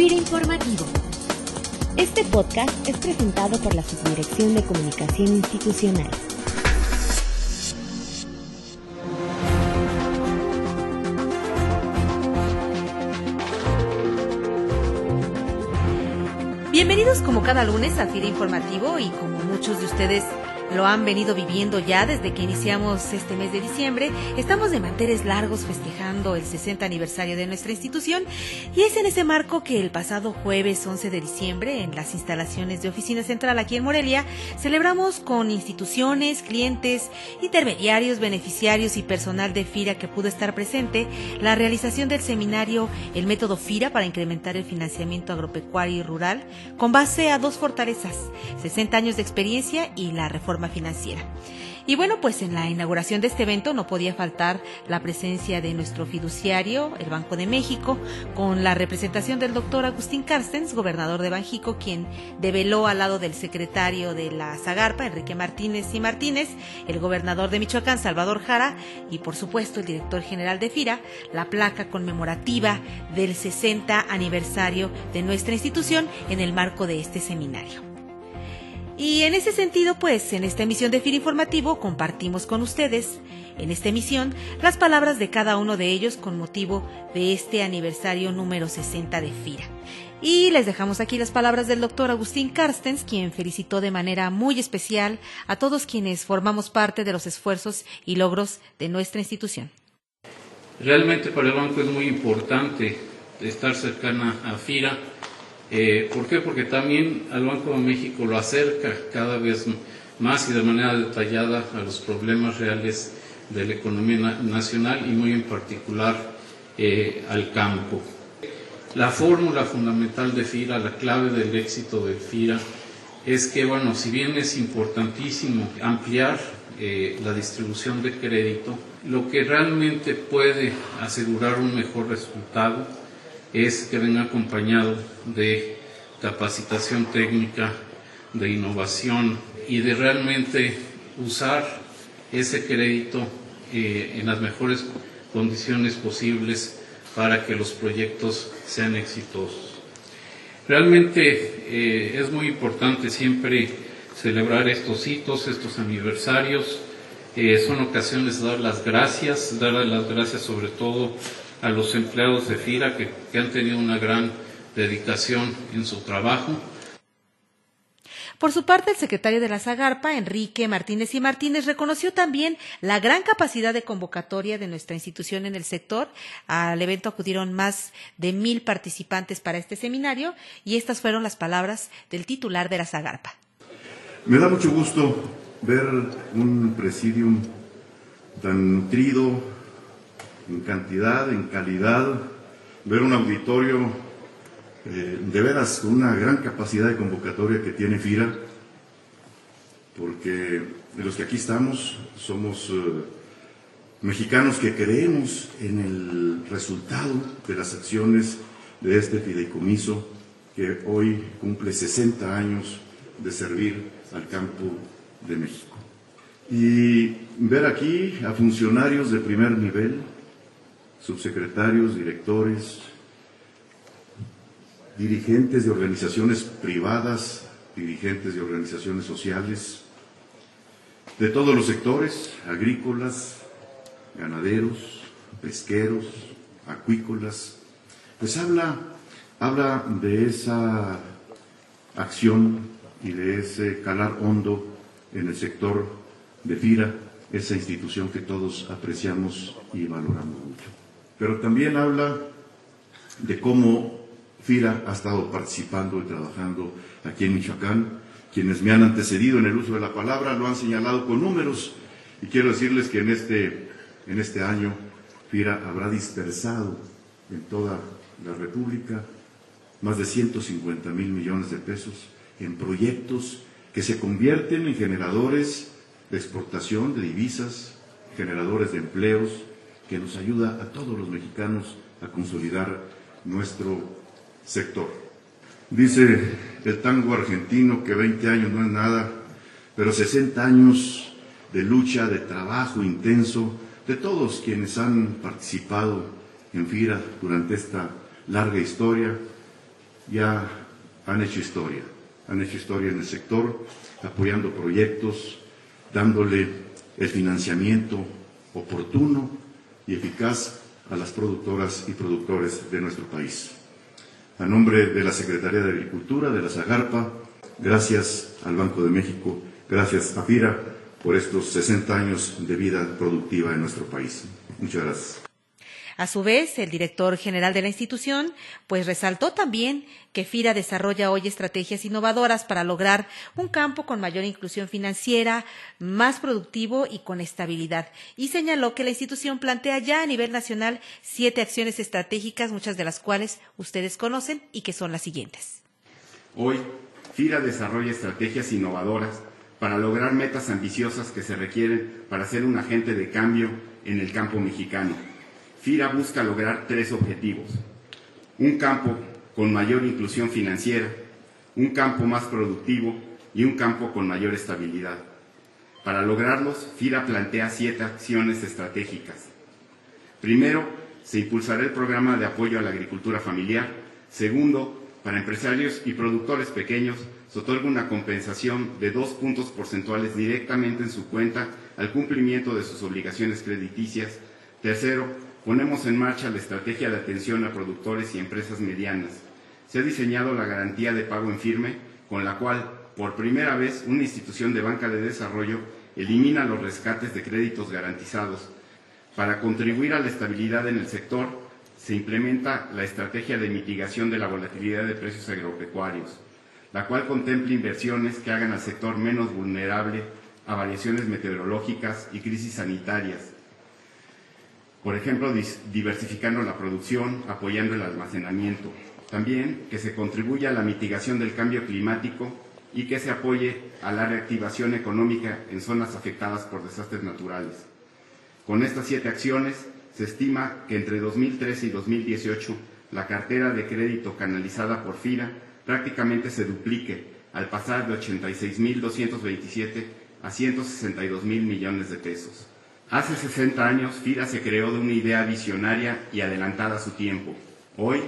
FIRA Informativo. Este podcast es presentado por la Subdirección de Comunicación Institucional. Bienvenidos como cada lunes a FIRA Informativo y como muchos de ustedes lo han venido viviendo ya desde que iniciamos este mes de diciembre. Estamos de manteles largos festejando el 60 aniversario de nuestra institución y es en ese marco que el pasado jueves 11 de diciembre en las instalaciones de Oficina Central aquí en Morelia celebramos con instituciones, clientes, intermediarios, beneficiarios y personal de FIRA que pudo estar presente la realización del seminario El método FIRA para incrementar el financiamiento agropecuario y rural con base a dos fortalezas, 60 años de experiencia y la reforma financiera. Y bueno, pues en la inauguración de este evento no podía faltar la presencia de nuestro fiduciario, el Banco de México, con la representación del doctor Agustín Carstens, gobernador de Banjico, quien develó al lado del secretario de la Zagarpa, Enrique Martínez y Martínez, el gobernador de Michoacán, Salvador Jara, y por supuesto el director general de FIRA, la placa conmemorativa del 60 aniversario de nuestra institución en el marco de este seminario. Y en ese sentido, pues, en esta emisión de FIRA Informativo compartimos con ustedes, en esta emisión, las palabras de cada uno de ellos con motivo de este aniversario número 60 de FIRA. Y les dejamos aquí las palabras del doctor Agustín Carstens, quien felicitó de manera muy especial a todos quienes formamos parte de los esfuerzos y logros de nuestra institución. Realmente para el banco es muy importante estar cercana a FIRA eh, ¿Por qué? Porque también al Banco de México lo acerca cada vez más y de manera detallada a los problemas reales de la economía nacional y muy en particular eh, al campo. La fórmula fundamental de FIRA, la clave del éxito de FIRA, es que, bueno, si bien es importantísimo ampliar eh, la distribución de crédito, lo que realmente puede asegurar un mejor resultado es que venga acompañado de capacitación técnica, de innovación y de realmente usar ese crédito eh, en las mejores condiciones posibles para que los proyectos sean exitosos. Realmente eh, es muy importante siempre celebrar estos hitos, estos aniversarios. Eh, son ocasiones de dar las gracias, dar las gracias sobre todo a los empleados de FIRA que, que han tenido una gran dedicación en su trabajo. Por su parte, el secretario de la Zagarpa, Enrique Martínez y Martínez, reconoció también la gran capacidad de convocatoria de nuestra institución en el sector. Al evento acudieron más de mil participantes para este seminario y estas fueron las palabras del titular de la Zagarpa. Me da mucho gusto ver un presidium tan nutrido, en cantidad, en calidad, ver un auditorio eh, de veras con una gran capacidad de convocatoria que tiene FIRA, porque de los que aquí estamos somos eh, mexicanos que creemos en el resultado de las acciones de este fideicomiso que hoy cumple 60 años de servir al campo de México. Y ver aquí a funcionarios de primer nivel, subsecretarios, directores, dirigentes de organizaciones privadas, dirigentes de organizaciones sociales, de todos los sectores, agrícolas, ganaderos, pesqueros, acuícolas, pues habla, habla de esa acción y de ese calar hondo en el sector de FIRA, esa institución que todos apreciamos y valoramos mucho pero también habla de cómo FIRA ha estado participando y trabajando aquí en Michoacán. Quienes me han antecedido en el uso de la palabra lo han señalado con números y quiero decirles que en este, en este año FIRA habrá dispersado en toda la República más de 150 mil millones de pesos en proyectos que se convierten en generadores de exportación de divisas, generadores de empleos, que nos ayuda a todos los mexicanos a consolidar nuestro sector. Dice el tango argentino que 20 años no es nada, pero 60 años de lucha, de trabajo intenso, de todos quienes han participado en FIRA durante esta larga historia, ya han hecho historia, han hecho historia en el sector, apoyando proyectos, dándole el financiamiento oportuno y eficaz a las productoras y productores de nuestro país. A nombre de la Secretaría de Agricultura, de la Zagarpa, gracias al Banco de México, gracias a FIRA por estos 60 años de vida productiva en nuestro país. Muchas gracias. A su vez, el director general de la institución, pues resaltó también que FIRA desarrolla hoy estrategias innovadoras para lograr un campo con mayor inclusión financiera, más productivo y con estabilidad. Y señaló que la institución plantea ya a nivel nacional siete acciones estratégicas, muchas de las cuales ustedes conocen y que son las siguientes. Hoy, FIRA desarrolla estrategias innovadoras para lograr metas ambiciosas que se requieren para ser un agente de cambio en el campo mexicano FIRA busca lograr tres objetivos. Un campo con mayor inclusión financiera, un campo más productivo y un campo con mayor estabilidad. Para lograrlos, FIRA plantea siete acciones estratégicas. Primero, se impulsará el programa de apoyo a la agricultura familiar. Segundo, para empresarios y productores pequeños, se otorga una compensación de dos puntos porcentuales directamente en su cuenta al cumplimiento de sus obligaciones crediticias. Tercero, ponemos en marcha la estrategia de atención a productores y empresas medianas. Se ha diseñado la garantía de pago en firme, con la cual, por primera vez, una institución de banca de desarrollo elimina los rescates de créditos garantizados. Para contribuir a la estabilidad en el sector, se implementa la estrategia de mitigación de la volatilidad de precios agropecuarios, la cual contempla inversiones que hagan al sector menos vulnerable a variaciones meteorológicas y crisis sanitarias, por ejemplo, diversificando la producción, apoyando el almacenamiento. También que se contribuya a la mitigación del cambio climático y que se apoye a la reactivación económica en zonas afectadas por desastres naturales. Con estas siete acciones, se estima que entre 2013 y 2018 la cartera de crédito canalizada por FIRA prácticamente se duplique al pasar de 86.227 a 162.000 millones de pesos. Hace 60 años, FIRA se creó de una idea visionaria y adelantada a su tiempo. Hoy,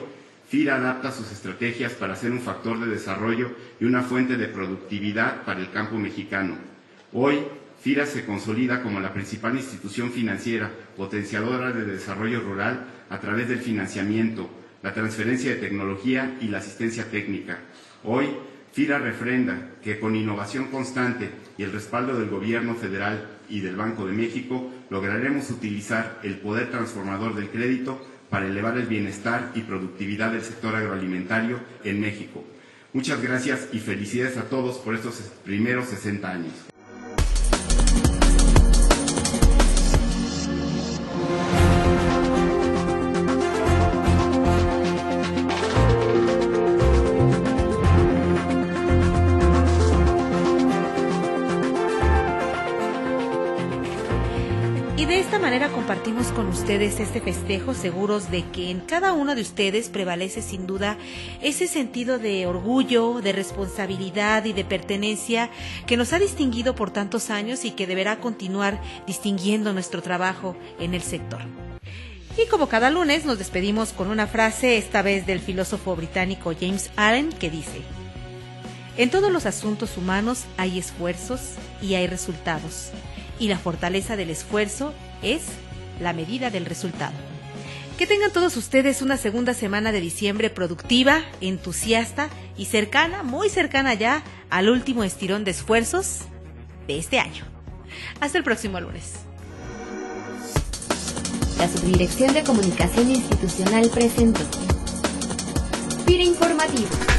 FIRA adapta sus estrategias para ser un factor de desarrollo y una fuente de productividad para el campo mexicano. Hoy, FIRA se consolida como la principal institución financiera potenciadora de desarrollo rural a través del financiamiento, la transferencia de tecnología y la asistencia técnica. Hoy, FIRA refrenda que con innovación constante y el respaldo del Gobierno federal y del Banco de México lograremos utilizar el poder transformador del crédito para elevar el bienestar y productividad del sector agroalimentario en México. Muchas gracias y felicidades a todos por estos primeros 60 años. Con ustedes este festejo seguros de que en cada uno de ustedes prevalece sin duda ese sentido de orgullo, de responsabilidad y de pertenencia que nos ha distinguido por tantos años y que deberá continuar distinguiendo nuestro trabajo en el sector. Y como cada lunes nos despedimos con una frase, esta vez del filósofo británico James Allen, que dice, En todos los asuntos humanos hay esfuerzos y hay resultados, y la fortaleza del esfuerzo es la medida del resultado. Que tengan todos ustedes una segunda semana de diciembre productiva, entusiasta y cercana, muy cercana ya al último estirón de esfuerzos de este año. Hasta el próximo lunes. La Subdirección de Comunicación Institucional presentó. Pira Informativo.